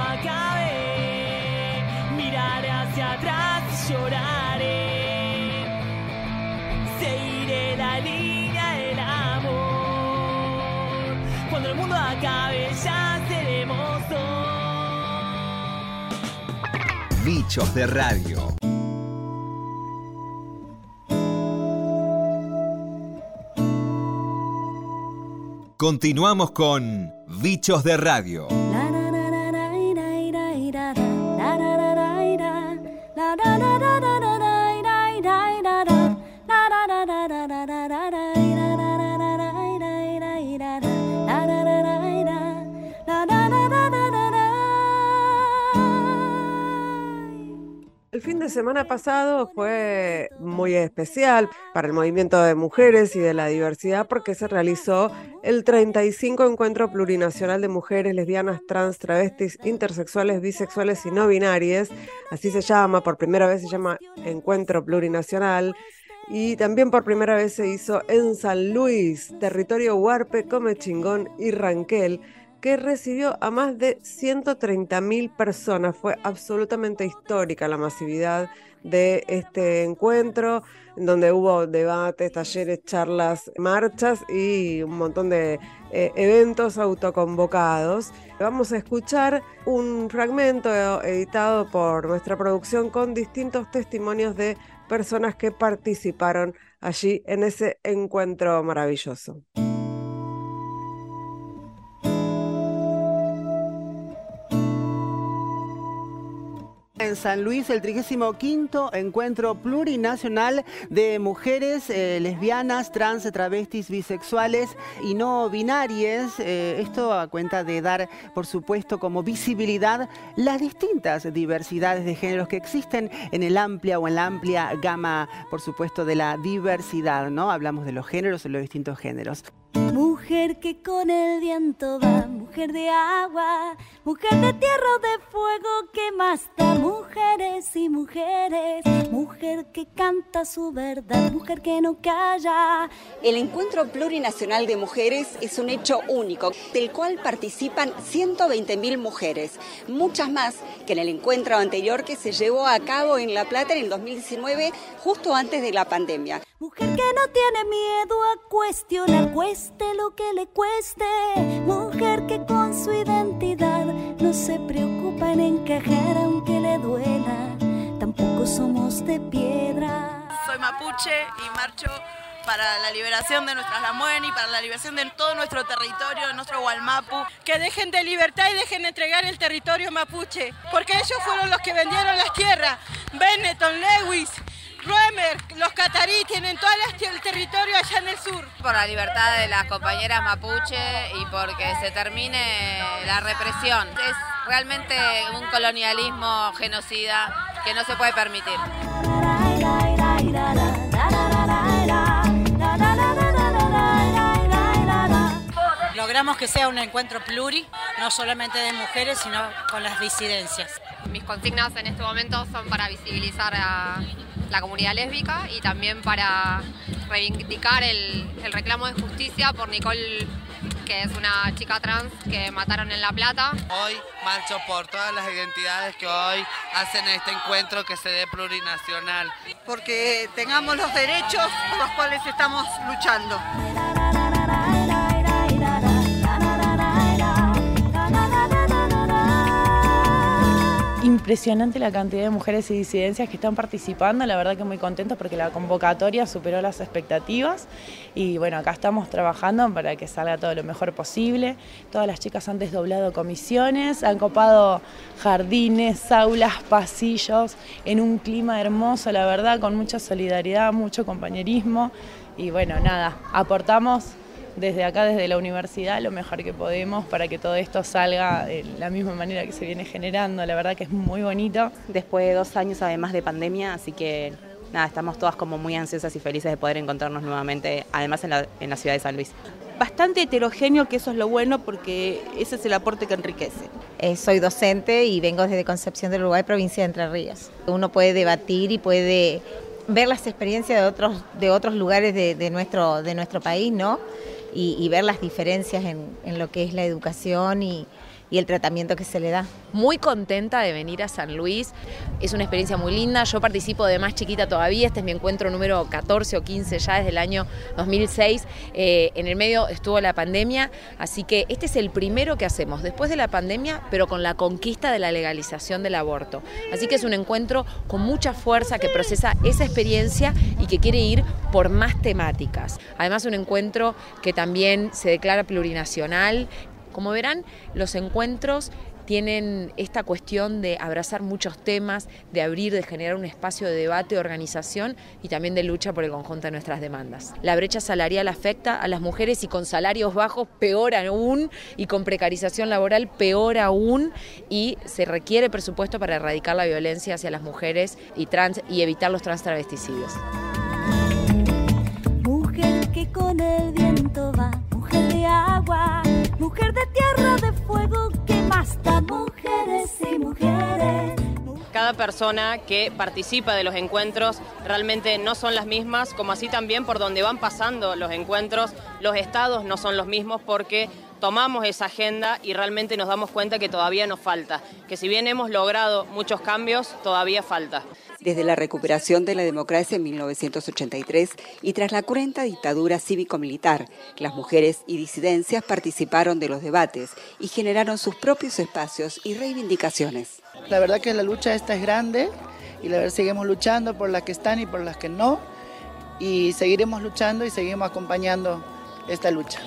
Acabe, miraré hacia atrás y lloraré. Seguiré la línea del amor. Cuando el mundo acabe, ya seremos dos. Bichos de Radio. Continuamos con Bichos de Radio. Semana pasado fue muy especial para el movimiento de mujeres y de la diversidad porque se realizó el 35 Encuentro Plurinacional de Mujeres Lesbianas, Trans, Travestis, Intersexuales, Bisexuales y No Binarias. Así se llama, por primera vez se llama Encuentro Plurinacional. Y también por primera vez se hizo en San Luis, territorio Huarpe, Comechingón y Ranquel, que recibió a más de 130.000 personas. Fue absolutamente histórica la masividad de este encuentro, en donde hubo debates, talleres, charlas, marchas y un montón de eh, eventos autoconvocados. Vamos a escuchar un fragmento editado por nuestra producción con distintos testimonios de personas que participaron allí en ese encuentro maravilloso. En San Luis, el 35 encuentro plurinacional de mujeres eh, lesbianas, trans, travestis, bisexuales y no binarias. Eh, esto a cuenta de dar, por supuesto, como visibilidad las distintas diversidades de géneros que existen en el amplia o en la amplia gama, por supuesto, de la diversidad, ¿no? Hablamos de los géneros y los distintos géneros. Mujer que con el viento va, mujer de agua, mujer de tierra o de fuego que más da, mujeres y mujeres, mujer que canta su verdad, mujer que no calla. El encuentro plurinacional de mujeres es un hecho único, del cual participan 120.000 mujeres, muchas más que en el encuentro anterior que se llevó a cabo en La Plata en el 2019, justo antes de la pandemia. Mujer que no tiene miedo a cuestionar, cueste lo que le cueste. Mujer que con su identidad no se preocupa en encajar aunque le Tampoco somos de piedra. Soy mapuche y marcho para la liberación de nuestras Lamueni, para la liberación de todo nuestro territorio, de nuestro Gualmapu. Que dejen de libertad y dejen de entregar el territorio mapuche, porque ellos fueron los que vendieron las tierras. Benetton, Lewis, Ruemer, los catarí tienen todo el territorio allá en el sur. Por la libertad de las compañeras mapuche y porque se termine la represión. Es realmente un colonialismo genocida que no se puede permitir. Logramos que sea un encuentro pluri, no solamente de mujeres, sino con las disidencias. Mis consignas en este momento son para visibilizar a la comunidad lésbica y también para reivindicar el, el reclamo de justicia por Nicole que es una chica trans que mataron en La Plata. Hoy marcho por todas las identidades que hoy hacen este encuentro que se dé plurinacional. Porque tengamos los derechos por los cuales estamos luchando. Impresionante la cantidad de mujeres y disidencias que están participando, la verdad que muy contentos porque la convocatoria superó las expectativas. Y bueno, acá estamos trabajando para que salga todo lo mejor posible. Todas las chicas han desdoblado comisiones, han copado jardines, aulas, pasillos, en un clima hermoso, la verdad, con mucha solidaridad, mucho compañerismo. Y bueno, nada, aportamos desde acá, desde la universidad, lo mejor que podemos para que todo esto salga de la misma manera que se viene generando. La verdad que es muy bonito. Después de dos años además de pandemia, así que nada, estamos todas como muy ansiosas y felices de poder encontrarnos nuevamente, además en la, en la ciudad de San Luis. Bastante heterogéneo, que eso es lo bueno porque ese es el aporte que enriquece. Eh, soy docente y vengo desde Concepción del Uruguay, provincia de Entre Ríos. Uno puede debatir y puede ver las experiencias de otros, de otros lugares de, de nuestro, de nuestro país, ¿no? Y, ver las diferencias en, en, lo que es la educación y, y el tratamiento que se le da. Muy contenta de venir a San Luis, es una experiencia muy linda, yo participo de más chiquita todavía, este es mi encuentro número 14 o 15 ya desde el año 2006, eh, en el medio estuvo la pandemia, así que este es el primero que hacemos después de la pandemia, pero con la conquista de la legalización del aborto. Así que es un encuentro con mucha fuerza que procesa esa experiencia y que quiere ir por más temáticas. Además un encuentro que también se declara plurinacional, como verán, los encuentros tienen esta cuestión de abrazar muchos temas, de abrir, de generar un espacio de debate, de organización y también de lucha por el conjunto de nuestras demandas. La brecha salarial afecta a las mujeres y con salarios bajos peor aún y con precarización laboral peor aún y se requiere presupuesto para erradicar la violencia hacia las mujeres y trans y evitar los trans travesticidios. Mujer que con el viento va, mujer de agua mujer de tierra, de fuego, que da mujeres y mujeres. Cada persona que participa de los encuentros realmente no son las mismas, como así también por donde van pasando los encuentros, los estados no son los mismos porque tomamos esa agenda y realmente nos damos cuenta que todavía nos falta, que si bien hemos logrado muchos cambios, todavía falta. Desde la recuperación de la democracia en 1983 y tras la cruenta dictadura cívico-militar, las mujeres y disidencias participaron de los debates y generaron sus propios espacios y reivindicaciones. La verdad que la lucha esta es grande y la verdad seguimos luchando por las que están y por las que no y seguiremos luchando y seguimos acompañando esta lucha.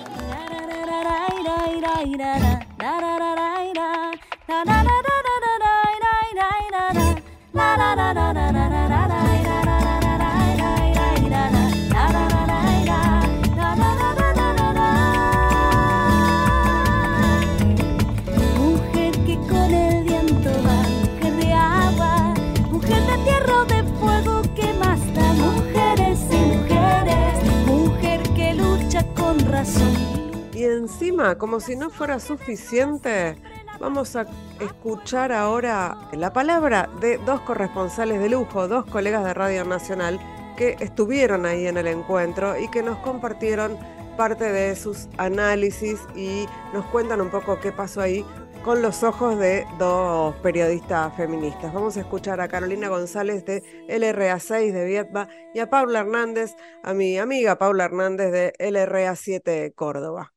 Y encima, como si no fuera suficiente, vamos a escuchar ahora la palabra de dos corresponsales de lujo, dos colegas de Radio Nacional que estuvieron ahí en el encuentro y que nos compartieron parte de sus análisis y nos cuentan un poco qué pasó ahí con los ojos de dos periodistas feministas. Vamos a escuchar a Carolina González de LRA6 de Vietma y a Paula Hernández, a mi amiga Paula Hernández de LRA7 Córdoba.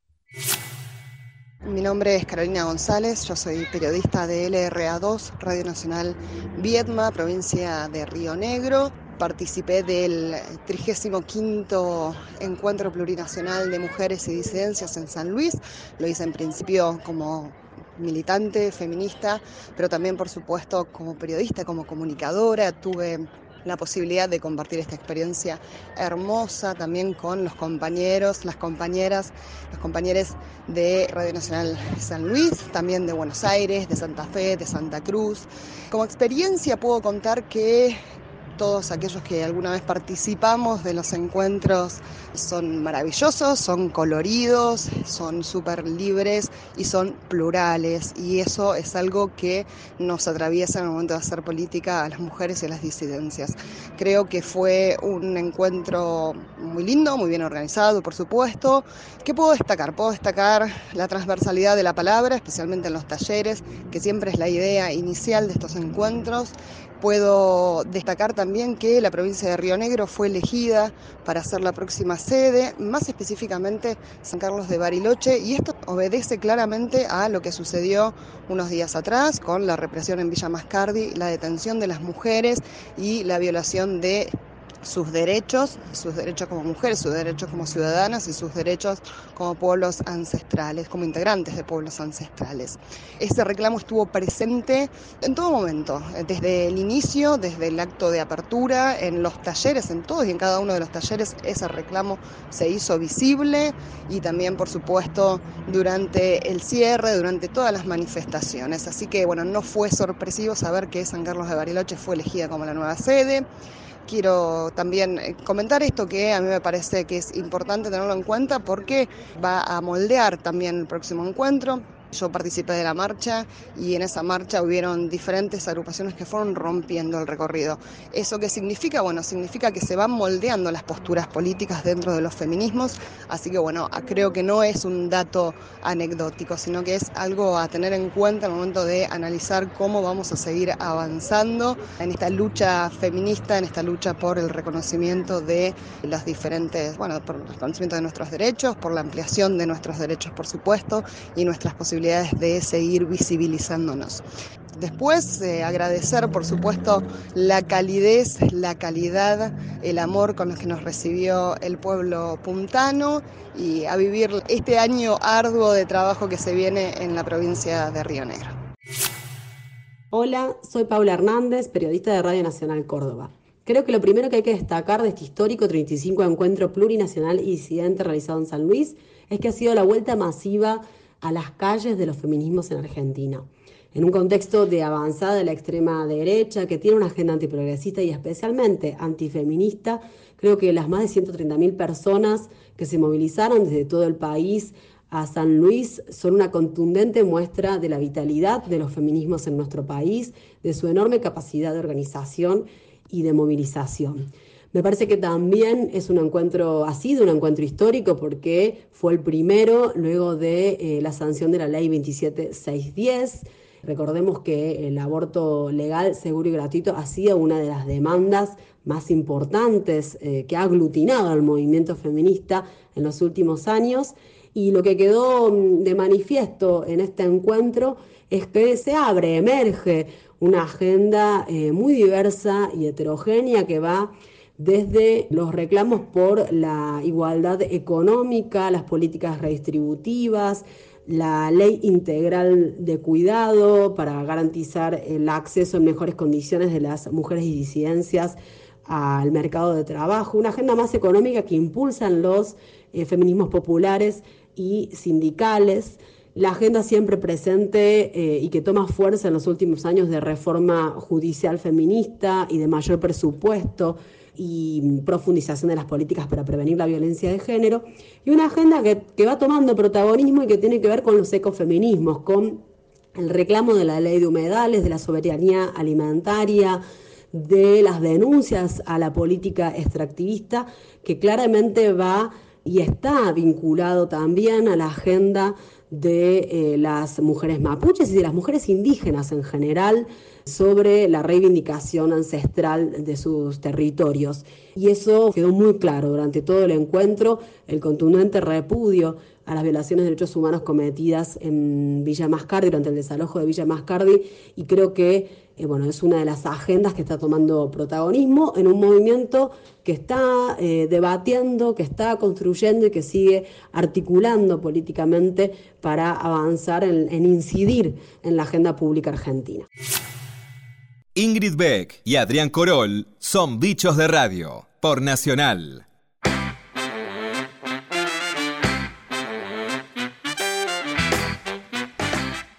Mi nombre es Carolina González, yo soy periodista de LRA2, Radio Nacional Viedma, provincia de Río Negro. Participé del 35 Encuentro Plurinacional de Mujeres y Disidencias en San Luis. Lo hice en principio como militante feminista, pero también por supuesto como periodista, como comunicadora. Tuve la posibilidad de compartir esta experiencia hermosa también con los compañeros, las compañeras, los compañeros de Radio Nacional San Luis, también de Buenos Aires, de Santa Fe, de Santa Cruz. Como experiencia puedo contar que todos aquellos que alguna vez participamos de los encuentros son maravillosos, son coloridos, son súper libres y son plurales. Y eso es algo que nos atraviesa en el momento de hacer política a las mujeres y a las disidencias. Creo que fue un encuentro muy lindo, muy bien organizado, por supuesto. ¿Qué puedo destacar? Puedo destacar la transversalidad de la palabra, especialmente en los talleres, que siempre es la idea inicial de estos encuentros. Puedo destacar también que la provincia de Río Negro fue elegida para ser la próxima sede, más específicamente San Carlos de Bariloche, y esto obedece claramente a lo que sucedió unos días atrás con la represión en Villa Mascardi, la detención de las mujeres y la violación de sus derechos, sus derechos como mujeres, sus derechos como ciudadanas y sus derechos como pueblos ancestrales, como integrantes de pueblos ancestrales. Ese reclamo estuvo presente en todo momento, desde el inicio, desde el acto de apertura, en los talleres, en todos y en cada uno de los talleres, ese reclamo se hizo visible y también, por supuesto, durante el cierre, durante todas las manifestaciones. Así que, bueno, no fue sorpresivo saber que San Carlos de Bariloche fue elegida como la nueva sede. Quiero también eh, comentar esto que a mí me parece que es importante tenerlo en cuenta porque va a moldear también el próximo encuentro. Yo participé de la marcha y en esa marcha hubieron diferentes agrupaciones que fueron rompiendo el recorrido. ¿Eso qué significa? Bueno, significa que se van moldeando las posturas políticas dentro de los feminismos, así que bueno, creo que no es un dato anecdótico, sino que es algo a tener en cuenta en el momento de analizar cómo vamos a seguir avanzando en esta lucha feminista, en esta lucha por el reconocimiento de los diferentes, bueno, por el reconocimiento de nuestros derechos, por la ampliación de nuestros derechos, por supuesto, y nuestras posibilidades de seguir visibilizándonos. Después, eh, agradecer, por supuesto, la calidez, la calidad, el amor con los que nos recibió el pueblo puntano y a vivir este año arduo de trabajo que se viene en la provincia de Río Negro. Hola, soy Paula Hernández, periodista de Radio Nacional Córdoba. Creo que lo primero que hay que destacar de este histórico 35 encuentro plurinacional y disidente realizado en San Luis es que ha sido la vuelta masiva a las calles de los feminismos en Argentina. En un contexto de avanzada de la extrema derecha que tiene una agenda antiprogresista y especialmente antifeminista, creo que las más de 130.000 personas que se movilizaron desde todo el país a San Luis son una contundente muestra de la vitalidad de los feminismos en nuestro país, de su enorme capacidad de organización y de movilización. Me parece que también es un encuentro, ha sido un encuentro histórico porque fue el primero luego de eh, la sanción de la ley 27610. Recordemos que el aborto legal, seguro y gratuito ha sido una de las demandas más importantes eh, que ha aglutinado al movimiento feminista en los últimos años. Y lo que quedó mm, de manifiesto en este encuentro es que se abre, emerge una agenda eh, muy diversa y heterogénea que va desde los reclamos por la igualdad económica, las políticas redistributivas, la ley integral de cuidado para garantizar el acceso en mejores condiciones de las mujeres y disidencias al mercado de trabajo, una agenda más económica que impulsan los eh, feminismos populares y sindicales, la agenda siempre presente eh, y que toma fuerza en los últimos años de reforma judicial feminista y de mayor presupuesto y profundización de las políticas para prevenir la violencia de género, y una agenda que, que va tomando protagonismo y que tiene que ver con los ecofeminismos, con el reclamo de la ley de humedales, de la soberanía alimentaria, de las denuncias a la política extractivista, que claramente va y está vinculado también a la agenda de eh, las mujeres mapuches y de las mujeres indígenas en general sobre la reivindicación ancestral de sus territorios. Y eso quedó muy claro durante todo el encuentro, el contundente repudio a las violaciones de derechos humanos cometidas en Villa Mascardi, durante el desalojo de Villa Mascardi, y creo que eh, bueno, es una de las agendas que está tomando protagonismo en un movimiento que está eh, debatiendo, que está construyendo y que sigue articulando políticamente para avanzar en incidir en la agenda pública argentina. Ingrid Beck y Adrián Corol son bichos de radio por Nacional.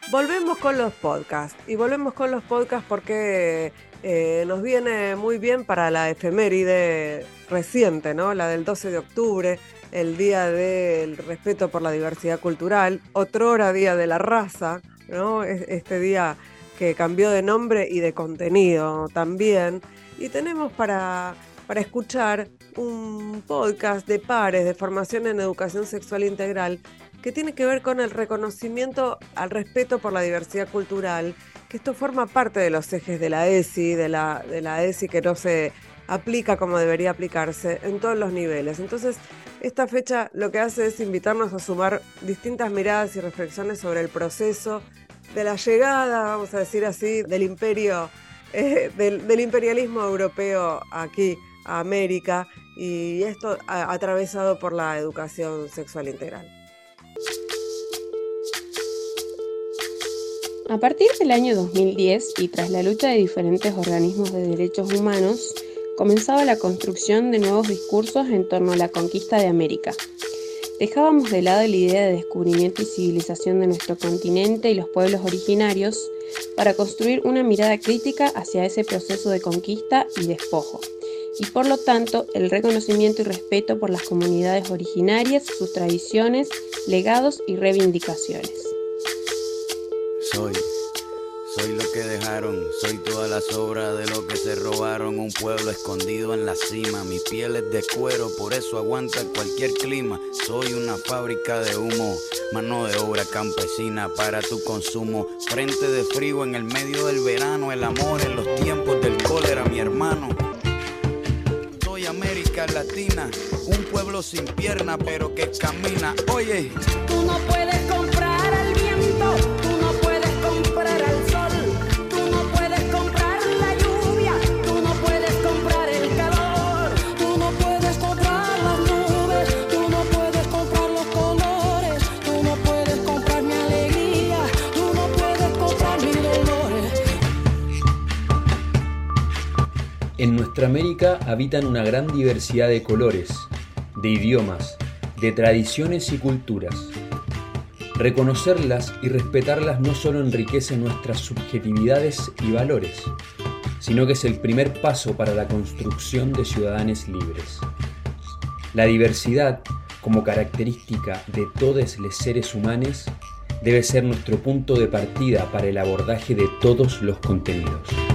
Volvemos con los podcasts y volvemos con los podcasts porque eh, nos viene muy bien para la efeméride reciente, ¿no? La del 12 de octubre, el Día del Respeto por la Diversidad Cultural, otro hora Día de la Raza, ¿no? Este día que cambió de nombre y de contenido también. Y tenemos para, para escuchar un podcast de pares de formación en educación sexual integral que tiene que ver con el reconocimiento al respeto por la diversidad cultural, que esto forma parte de los ejes de la ESI, de la, de la ESI que no se aplica como debería aplicarse en todos los niveles. Entonces, esta fecha lo que hace es invitarnos a sumar distintas miradas y reflexiones sobre el proceso de la llegada, vamos a decir así, del imperio, eh, del, imperialismo europeo aquí a América y esto atravesado por la educación sexual integral. A partir del año 2010 y tras la lucha de diferentes organismos de derechos humanos, comenzaba la construcción de nuevos discursos en torno a la conquista de América. Dejábamos de lado la idea de descubrimiento y civilización de nuestro continente y los pueblos originarios para construir una mirada crítica hacia ese proceso de conquista y despojo, y por lo tanto el reconocimiento y respeto por las comunidades originarias, sus tradiciones, legados y reivindicaciones. Soy, soy lo que dejaron, soy toda la sobra de lo que se robaron, un pueblo escondido en la cima, mi piel es de cuero, por eso aguanta cualquier clima, soy una fábrica de humo, mano de obra campesina para tu consumo, frente de frío en el medio del verano, el amor en los tiempos del cólera, mi hermano. Soy América Latina, un pueblo sin pierna pero que camina, oye. Tú no puedes comprar En nuestra América habitan una gran diversidad de colores, de idiomas, de tradiciones y culturas. Reconocerlas y respetarlas no solo enriquece nuestras subjetividades y valores, sino que es el primer paso para la construcción de ciudadanos libres. La diversidad como característica de todos los seres humanos, debe ser nuestro punto de partida para el abordaje de todos los contenidos.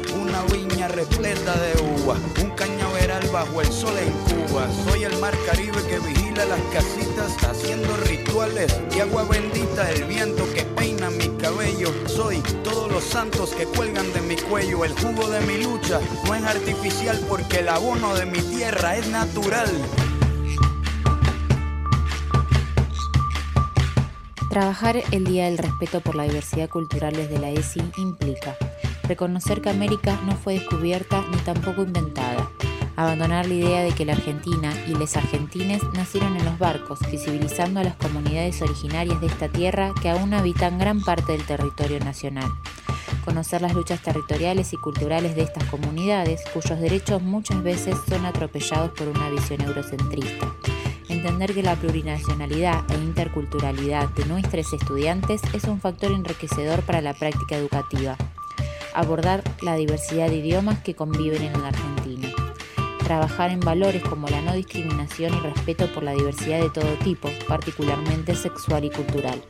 Una viña repleta de uva, un cañaveral bajo el sol en Cuba. Soy el mar Caribe que vigila las casitas, haciendo rituales de agua bendita. El viento que peina mi cabello. Soy todos los santos que cuelgan de mi cuello. El jugo de mi lucha no es artificial porque el abono de mi tierra es natural. Trabajar el Día del Respeto por la Diversidad Cultural desde la ESI implica reconocer que América no fue descubierta ni tampoco inventada, abandonar la idea de que la Argentina y les argentines nacieron en los barcos, visibilizando a las comunidades originarias de esta tierra que aún habitan gran parte del territorio nacional, conocer las luchas territoriales y culturales de estas comunidades, cuyos derechos muchas veces son atropellados por una visión eurocentrista. Entender que la plurinacionalidad e interculturalidad de nuestros estudiantes es un factor enriquecedor para la práctica educativa. Abordar la diversidad de idiomas que conviven en la Argentina. Trabajar en valores como la no discriminación y respeto por la diversidad de todo tipo, particularmente sexual y cultural.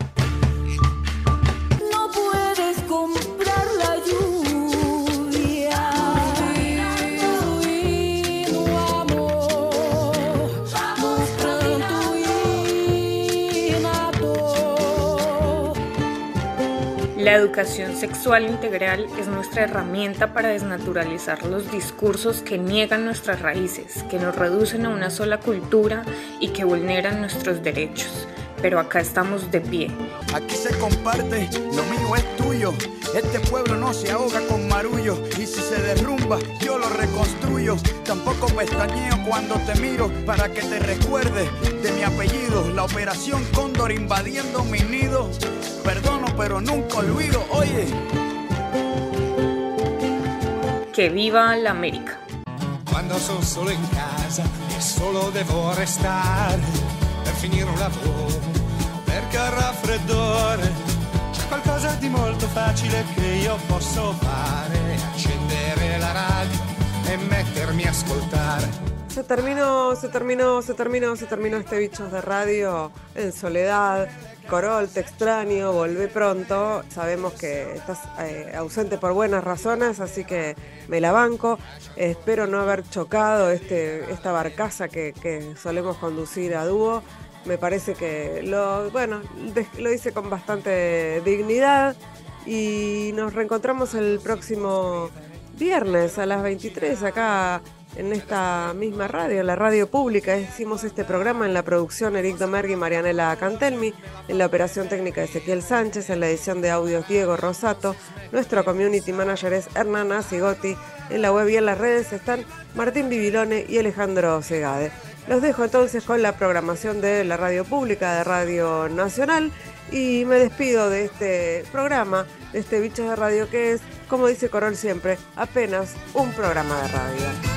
La educación sexual integral es nuestra herramienta para desnaturalizar los discursos que niegan nuestras raíces, que nos reducen a una sola cultura y que vulneran nuestros derechos. Pero acá estamos de pie. Aquí se comparte, lo mío es tuyo. Este pueblo no se ahoga con marullo. Y si se derrumba, yo lo reconstruyo. Tampoco pestañeo cuando te miro para que te recuerdes de mi apellido. La operación Cóndor invadiendo mi nido. Perdono, pero nunca olvido. Oye. Que viva la América. Quando sono solo in casa solo devo restare per Se terminó, se terminó, se terminó, se terminó este Bichos de Radio en soledad. Corol, te extraño, volvé pronto. Sabemos que estás eh, ausente por buenas razones, así que me la banco. espero no haber chocado este, esta barcaza que solemos conducir a dúo. Me parece que lo, bueno, lo hice con bastante dignidad y nos reencontramos el próximo viernes a las 23 acá en esta misma radio, la radio pública. Hicimos este programa en la producción Eric Domergui y Marianela Cantelmi, en la operación técnica Ezequiel Sánchez, en la edición de audios Diego Rosato. Nuestro community manager es Hernán Asigotti. En la web y en las redes están Martín Bibilone y Alejandro Segade. Los dejo entonces con la programación de la radio pública, de Radio Nacional, y me despido de este programa, de este Bichos de Radio que es, como dice Corol siempre, apenas un programa de radio.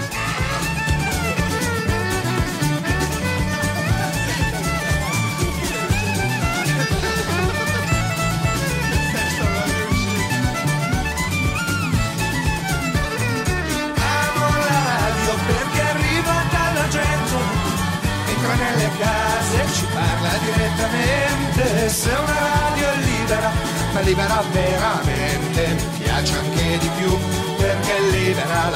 Direttamente. Se una radio è libera, ma libera veramente, mi piace anche di più perché libera la